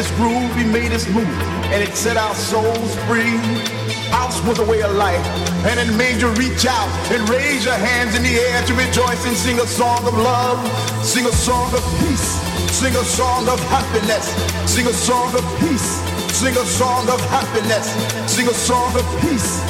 this groove, he made us move, and it set our souls free. House was a way of life, and it made you reach out and raise your hands in the air to rejoice and sing a song of love, sing a song of peace, sing a song of happiness, sing a song of peace, sing a song of happiness, sing a song of peace.